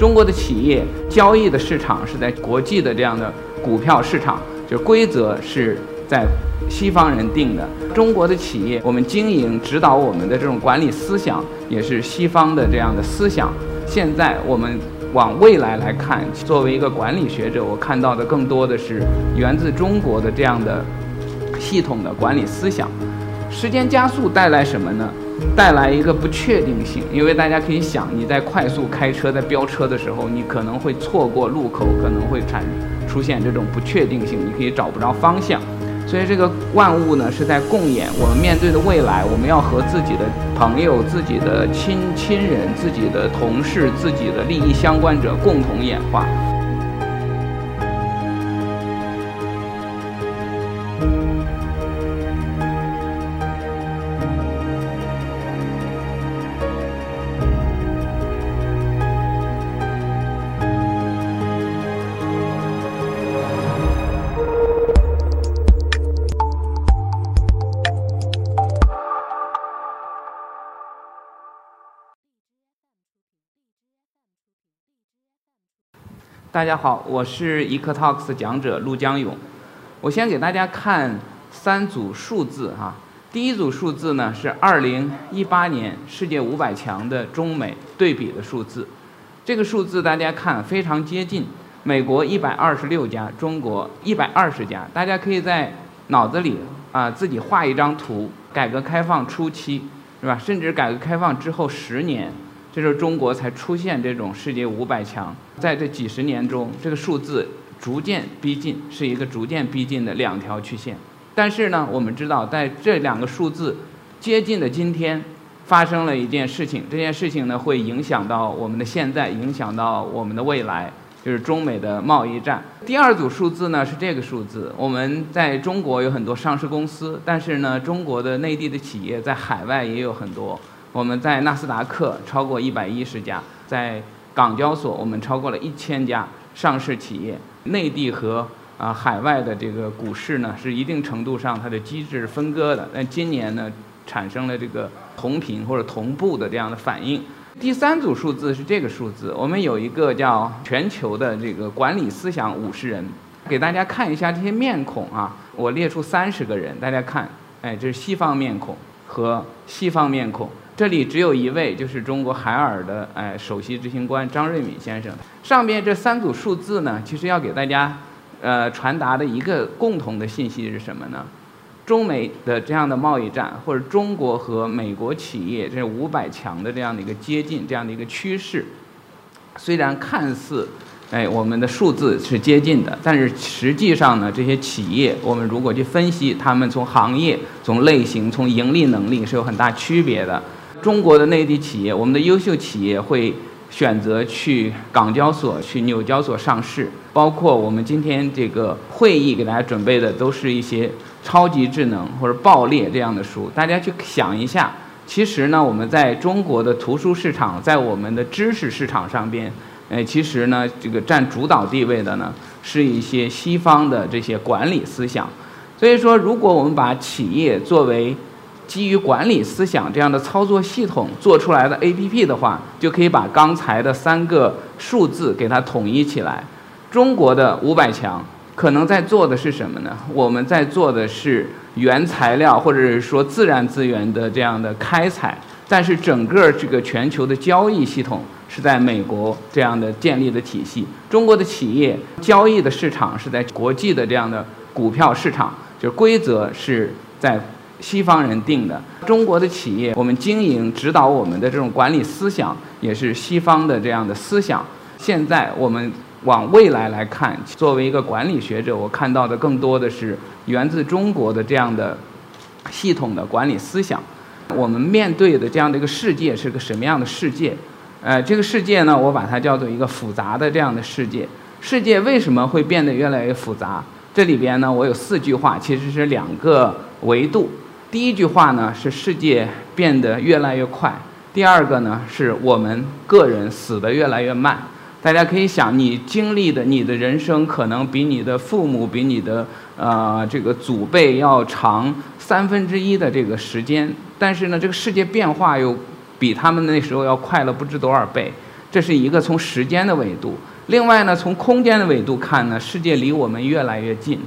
中国的企业交易的市场是在国际的这样的股票市场，就是规则是在西方人定的。中国的企业，我们经营指导我们的这种管理思想也是西方的这样的思想。现在我们往未来来看，作为一个管理学者，我看到的更多的是源自中国的这样的系统的管理思想。时间加速带来什么呢？带来一个不确定性，因为大家可以想，你在快速开车、在飙车的时候，你可能会错过路口，可能会产出现这种不确定性，你可以找不着方向。所以这个万物呢是在共演，我们面对的未来，我们要和自己的朋友、自己的亲亲人、自己的同事、自己的利益相关者共同演化。大家好，我是 EcoTalks 讲者陆江勇。我先给大家看三组数字哈。第一组数字呢是2018年世界500强的中美对比的数字。这个数字大家看非常接近，美国126家，中国120家。大家可以在脑子里啊自己画一张图，改革开放初期是吧？甚至改革开放之后十年。这时候中国才出现这种世界五百强，在这几十年中，这个数字逐渐逼近，是一个逐渐逼近的两条曲线。但是呢，我们知道，在这两个数字接近的今天，发生了一件事情。这件事情呢，会影响到我们的现在，影响到我们的未来，就是中美的贸易战。第二组数字呢是这个数字。我们在中国有很多上市公司，但是呢，中国的内地的企业在海外也有很多。我们在纳斯达克超过一百一十家，在港交所我们超过了一千家上市企业。内地和啊海外的这个股市呢，是一定程度上它的机制分割的。但今年呢，产生了这个同频或者同步的这样的反应。第三组数字是这个数字，我们有一个叫全球的这个管理思想五十人，给大家看一下这些面孔啊。我列出三十个人，大家看，哎，这是西方面孔和西方面孔。这里只有一位，就是中国海尔的哎首席执行官张瑞敏先生。上边这三组数字呢，其实要给大家呃传达的一个共同的信息是什么呢？中美的这样的贸易战，或者中国和美国企业这五百强的这样的一个接近这样的一个趋势，虽然看似哎我们的数字是接近的，但是实际上呢，这些企业我们如果去分析，他们从行业、从类型、从盈利能力是有很大区别的。中国的内地企业，我们的优秀企业会选择去港交所、去纽交所上市。包括我们今天这个会议给大家准备的，都是一些超级智能或者爆裂这样的书。大家去想一下，其实呢，我们在中国的图书市场，在我们的知识市场上边，呃，其实呢，这个占主导地位的呢，是一些西方的这些管理思想。所以说，如果我们把企业作为基于管理思想这样的操作系统做出来的 APP 的话，就可以把刚才的三个数字给它统一起来。中国的五百强可能在做的是什么呢？我们在做的是原材料或者是说自然资源的这样的开采，但是整个这个全球的交易系统是在美国这样的建立的体系。中国的企业交易的市场是在国际的这样的股票市场，就是规则是在。西方人定的中国的企业，我们经营指导我们的这种管理思想，也是西方的这样的思想。现在我们往未来来看，作为一个管理学者，我看到的更多的是源自中国的这样的系统的管理思想。我们面对的这样的一个世界是个什么样的世界？呃，这个世界呢，我把它叫做一个复杂的这样的世界。世界为什么会变得越来越复杂？这里边呢，我有四句话，其实是两个维度。第一句话呢是世界变得越来越快，第二个呢是我们个人死得越来越慢。大家可以想，你经历的你的人生可能比你的父母、比你的呃这个祖辈要长三分之一的这个时间，但是呢，这个世界变化又比他们那时候要快了不知多少倍。这是一个从时间的维度。另外呢，从空间的维度看呢，世界离我们越来越近。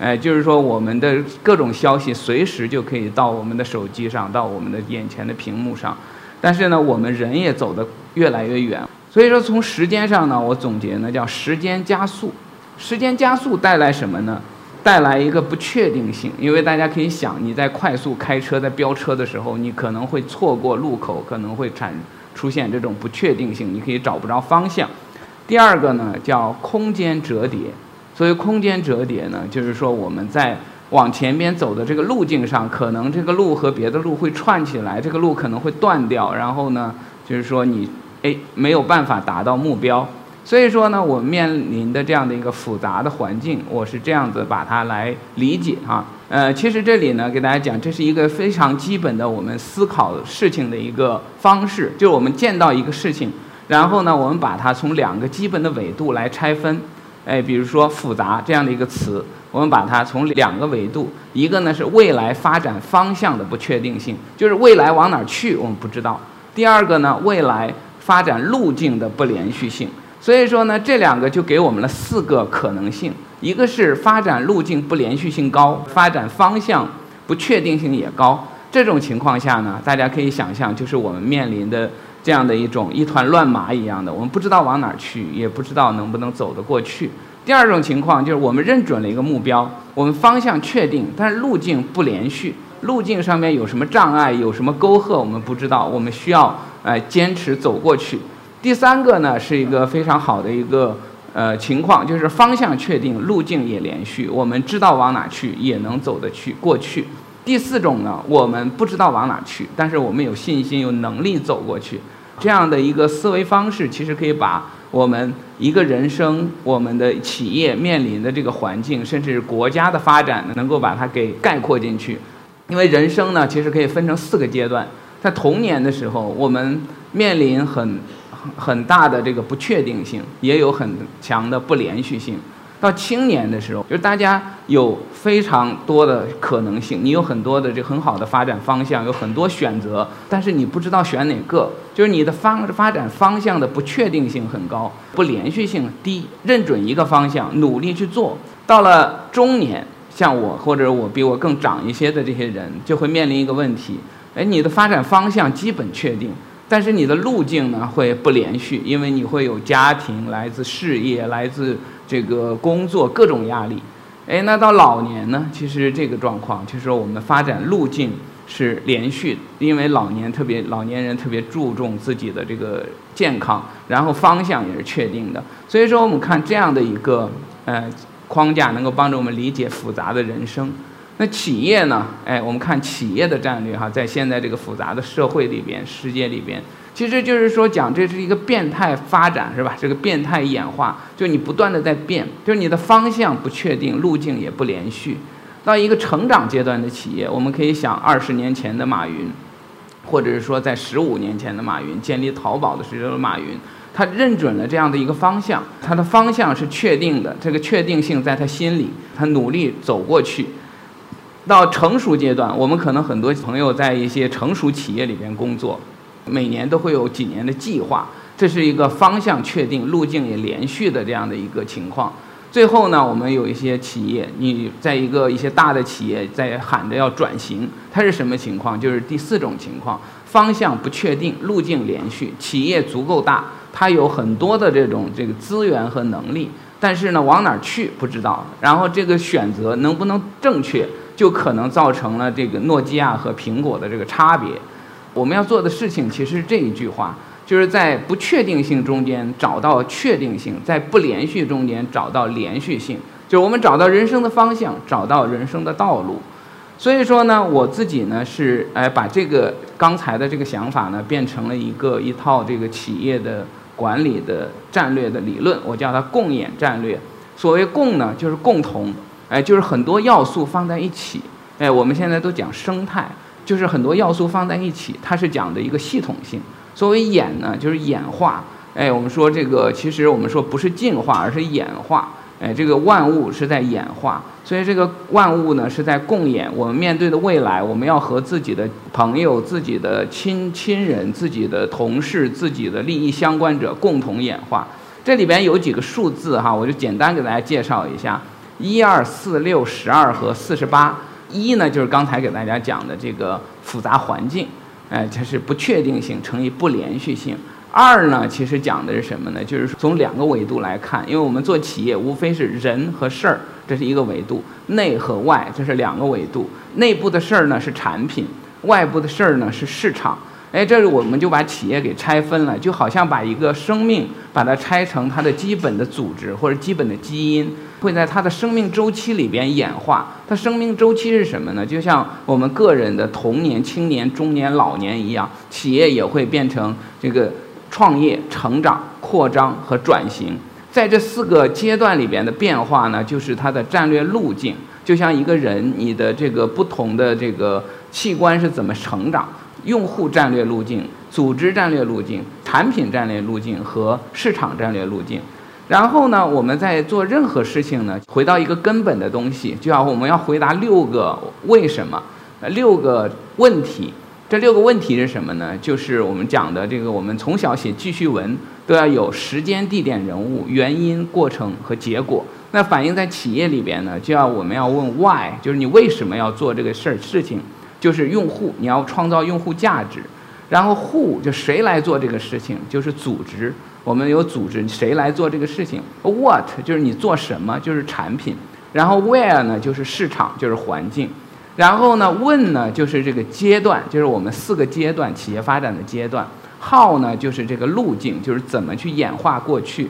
哎，就是说我们的各种消息随时就可以到我们的手机上，到我们的眼前的屏幕上。但是呢，我们人也走得越来越远。所以说，从时间上呢，我总结呢叫时间加速。时间加速带来什么呢？带来一个不确定性。因为大家可以想，你在快速开车、在飙车的时候，你可能会错过路口，可能会产出现这种不确定性，你可以找不着方向。第二个呢，叫空间折叠。所谓空间折叠呢，就是说我们在往前边走的这个路径上，可能这个路和别的路会串起来，这个路可能会断掉，然后呢，就是说你哎没有办法达到目标。所以说呢，我们面临的这样的一个复杂的环境，我是这样子把它来理解啊。呃，其实这里呢，给大家讲，这是一个非常基本的我们思考事情的一个方式，就是我们见到一个事情，然后呢，我们把它从两个基本的维度来拆分。哎，比如说复杂这样的一个词，我们把它从两个维度，一个呢是未来发展方向的不确定性，就是未来往哪儿去我们不知道；第二个呢，未来发展路径的不连续性。所以说呢，这两个就给我们了四个可能性：一个是发展路径不连续性高，发展方向不确定性也高。这种情况下呢，大家可以想象，就是我们面临的。这样的一种一团乱麻一样的，我们不知道往哪儿去，也不知道能不能走得过去。第二种情况就是我们认准了一个目标，我们方向确定，但是路径不连续，路径上面有什么障碍，有什么沟壑，我们不知道，我们需要呃坚持走过去。第三个呢是一个非常好的一个呃情况，就是方向确定，路径也连续，我们知道往哪去，也能走得去过去。第四种呢，我们不知道往哪去，但是我们有信心、有能力走过去。这样的一个思维方式，其实可以把我们一个人生、我们的企业面临的这个环境，甚至国家的发展，能够把它给概括进去。因为人生呢，其实可以分成四个阶段。在童年的时候，我们面临很很大的这个不确定性，也有很强的不连续性。到青年的时候，就是大家有非常多的可能性，你有很多的这很好的发展方向，有很多选择，但是你不知道选哪个，就是你的方发展方向的不确定性很高，不连续性低。认准一个方向，努力去做。到了中年，像我或者我比我更长一些的这些人，就会面临一个问题：哎，你的发展方向基本确定，但是你的路径呢会不连续，因为你会有家庭、来自事业、来自。这个工作各种压力，哎，那到老年呢？其实这个状况就是说，我们的发展路径是连续，因为老年特别老年人特别注重自己的这个健康，然后方向也是确定的。所以说，我们看这样的一个呃框架，能够帮助我们理解复杂的人生。那企业呢？哎，我们看企业的战略哈，在现在这个复杂的社会里边、世界里边。其实就是说，讲这是一个变态发展，是吧？这个变态演化，就你不断的在变，就是你的方向不确定，路径也不连续。到一个成长阶段的企业，我们可以想二十年前的马云，或者是说在十五年前的马云建立淘宝的时候的马云，他认准了这样的一个方向，他的方向是确定的，这个确定性在他心里，他努力走过去。到成熟阶段，我们可能很多朋友在一些成熟企业里边工作。每年都会有几年的计划，这是一个方向确定、路径也连续的这样的一个情况。最后呢，我们有一些企业，你在一个一些大的企业在喊着要转型，它是什么情况？就是第四种情况，方向不确定、路径连续，企业足够大，它有很多的这种这个资源和能力，但是呢，往哪儿去不知道。然后这个选择能不能正确，就可能造成了这个诺基亚和苹果的这个差别。我们要做的事情其实是这一句话，就是在不确定性中间找到确定性，在不连续中间找到连续性，就是我们找到人生的方向，找到人生的道路。所以说呢，我自己呢是哎把这个刚才的这个想法呢变成了一个一套这个企业的管理的战略的理论，我叫它共演战略。所谓共呢，就是共同，哎，就是很多要素放在一起，哎，我们现在都讲生态。就是很多要素放在一起，它是讲的一个系统性。所谓演呢，就是演化。哎，我们说这个，其实我们说不是进化，而是演化。哎，这个万物是在演化，所以这个万物呢是在共演。我们面对的未来，我们要和自己的朋友、自己的亲亲人、自己的同事、自己的利益相关者共同演化。这里边有几个数字哈，我就简单给大家介绍一下：一二四六十二和四十八。一呢就是刚才给大家讲的这个复杂环境，哎，它是不确定性乘以不连续性。二呢，其实讲的是什么呢？就是从两个维度来看，因为我们做企业无非是人和事儿，这是一个维度；内和外，这是两个维度。内部的事儿呢是产品，外部的事儿呢是市场。哎，这是我们就把企业给拆分了，就好像把一个生命把它拆成它的基本的组织或者基本的基因，会在它的生命周期里边演化。它生命周期是什么呢？就像我们个人的童年、青年、中年、老年一样，企业也会变成这个。创业、成长、扩张和转型，在这四个阶段里边的变化呢，就是它的战略路径。就像一个人，你的这个不同的这个器官是怎么成长？用户战略路径、组织战略路径、产品战略路径和市场战略路径。然后呢，我们在做任何事情呢，回到一个根本的东西，就要我们要回答六个为什么，六个问题。这六个问题是什么呢？就是我们讲的这个，我们从小写记叙文都要有时间、地点、人物、原因、过程和结果。那反映在企业里边呢，就要我们要问 why，就是你为什么要做这个事儿事情？就是用户，你要创造用户价值。然后 who 就谁来做这个事情？就是组织，我们有组织，谁来做这个事情？What 就是你做什么？就是产品。然后 where 呢？就是市场，就是环境。然后呢？when 呢？就是这个阶段，就是我们四个阶段企业发展的阶段。how 呢？就是这个路径，就是怎么去演化过去。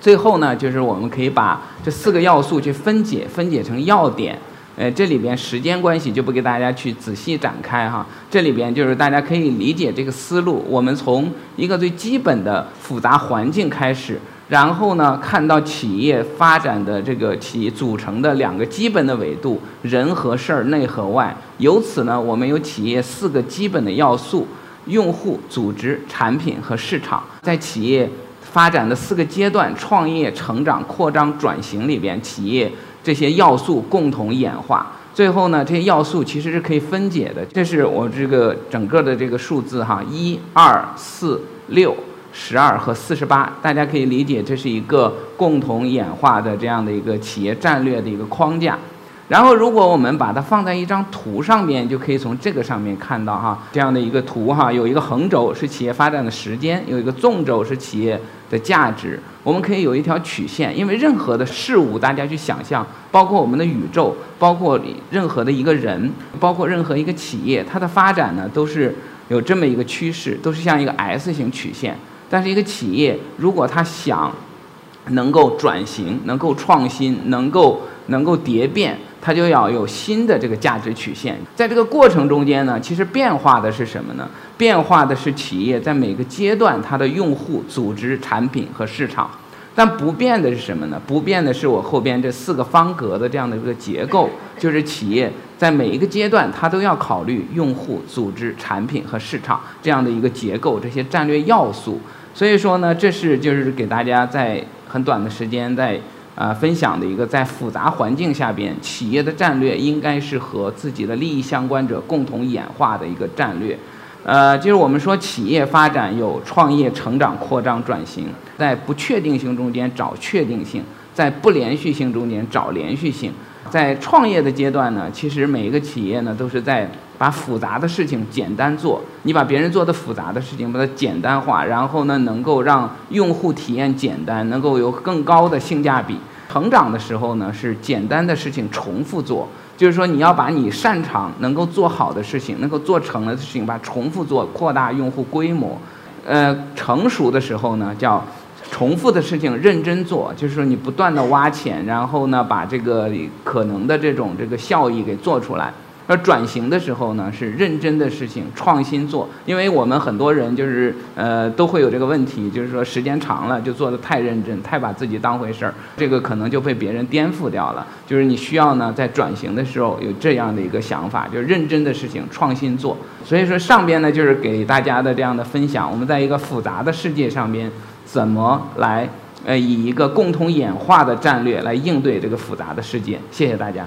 最后呢，就是我们可以把这四个要素去分解，分解成要点。呃，这里边时间关系就不给大家去仔细展开哈。这里边就是大家可以理解这个思路。我们从一个最基本的复杂环境开始。然后呢，看到企业发展的这个企业组成的两个基本的维度，人和事儿，内和外。由此呢，我们有企业四个基本的要素：用户、组织、产品和市场。在企业发展的四个阶段——创业、成长、扩张、转型里边，企业这些要素共同演化。最后呢，这些要素其实是可以分解的。这是我这个整个的这个数字哈，一、二、四、六。十二和四十八，大家可以理解，这是一个共同演化的这样的一个企业战略的一个框架。然后，如果我们把它放在一张图上面，就可以从这个上面看到哈，这样的一个图哈，有一个横轴是企业发展的时间，有一个纵轴是企业的价值。我们可以有一条曲线，因为任何的事物，大家去想象，包括我们的宇宙，包括任何的一个人，包括任何一个企业，它的发展呢，都是有这么一个趋势，都是像一个 S 型曲线。但是一个企业，如果它想能够转型、能够创新、能够能够蝶变，它就要有新的这个价值曲线。在这个过程中间呢，其实变化的是什么呢？变化的是企业在每个阶段它的用户、组织、产品和市场。但不变的是什么呢？不变的是我后边这四个方格的这样的一个结构，就是企业在每一个阶段它都要考虑用户、组织、产品和市场这样的一个结构，这些战略要素。所以说呢，这是就是给大家在很短的时间在啊分享的一个在复杂环境下边，企业的战略应该是和自己的利益相关者共同演化的一个战略。呃，就是我们说企业发展有创业、成长、扩张、转型，在不确定性中间找确定性，在不连续性中间找连续性。在创业的阶段呢，其实每一个企业呢都是在把复杂的事情简单做。你把别人做的复杂的事情把它简单化，然后呢能够让用户体验简单，能够有更高的性价比。成长的时候呢是简单的事情重复做，就是说你要把你擅长能够做好的事情，能够做成的事情，把重复做，扩大用户规模。呃，成熟的时候呢叫。重复的事情认真做，就是说你不断的挖潜，然后呢把这个可能的这种这个效益给做出来。而转型的时候呢是认真的事情，创新做。因为我们很多人就是呃都会有这个问题，就是说时间长了就做的太认真，太把自己当回事儿，这个可能就被别人颠覆掉了。就是你需要呢在转型的时候有这样的一个想法，就是认真的事情创新做。所以说上边呢就是给大家的这样的分享，我们在一个复杂的世界上边。怎么来呃，以一个共同演化的战略来应对这个复杂的世界。谢谢大家。